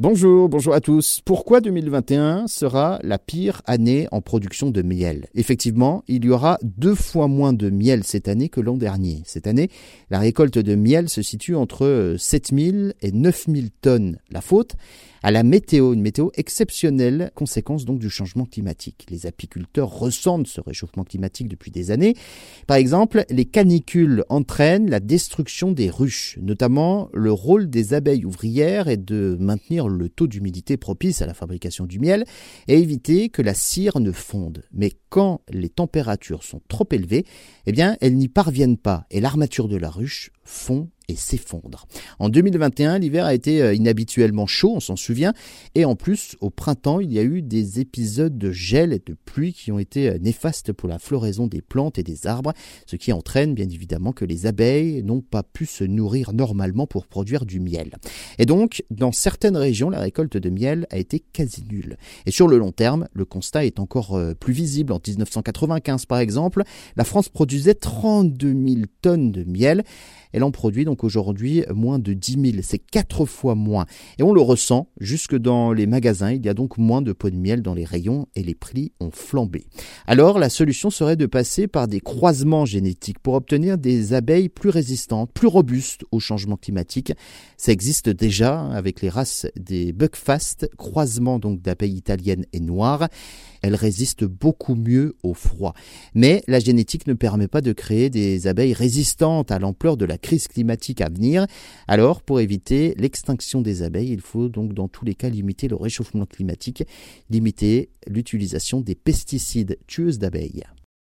Bonjour, bonjour à tous. Pourquoi 2021 sera la pire année en production de miel? Effectivement, il y aura deux fois moins de miel cette année que l'an dernier. Cette année, la récolte de miel se situe entre 7000 et 9000 tonnes. La faute à la météo, une météo exceptionnelle, conséquence donc du changement climatique. Les apiculteurs ressentent ce réchauffement climatique depuis des années. Par exemple, les canicules entraînent la destruction des ruches, notamment le rôle des abeilles ouvrières est de maintenir le taux d'humidité propice à la fabrication du miel et éviter que la cire ne fonde. Mais quand les températures sont trop élevées, eh bien, elles n'y parviennent pas et l'armature de la ruche fond et s'effondre. En 2021, l'hiver a été euh, inhabituellement chaud, on s'en souvient, et en plus, au printemps, il y a eu des épisodes de gel et de pluie qui ont été euh, néfastes pour la floraison des plantes et des arbres, ce qui entraîne bien évidemment que les abeilles n'ont pas pu se nourrir normalement pour produire du miel. Et donc, dans certaines régions, la récolte de miel a été quasi nulle. Et sur le long terme, le constat est encore euh, plus visible. En 1995, par exemple, la France produisait 32 000 tonnes de miel. Elle en produit donc aujourd'hui moins de 10 000. C'est quatre fois moins. Et on le ressent jusque dans les magasins. Il y a donc moins de pots de miel dans les rayons et les prix ont flambé. Alors la solution serait de passer par des croisements génétiques pour obtenir des abeilles plus résistantes, plus robustes au changement climatique. Ça existe déjà avec les races des Buckfast, croisement donc d'abeilles italiennes et noires. Elles résistent beaucoup mieux au froid. Mais la génétique ne permet pas de créer des abeilles résistantes à l'ampleur de crise climatique à venir. Alors, pour éviter l'extinction des abeilles, il faut donc dans tous les cas limiter le réchauffement climatique, limiter l'utilisation des pesticides tueuses d'abeilles.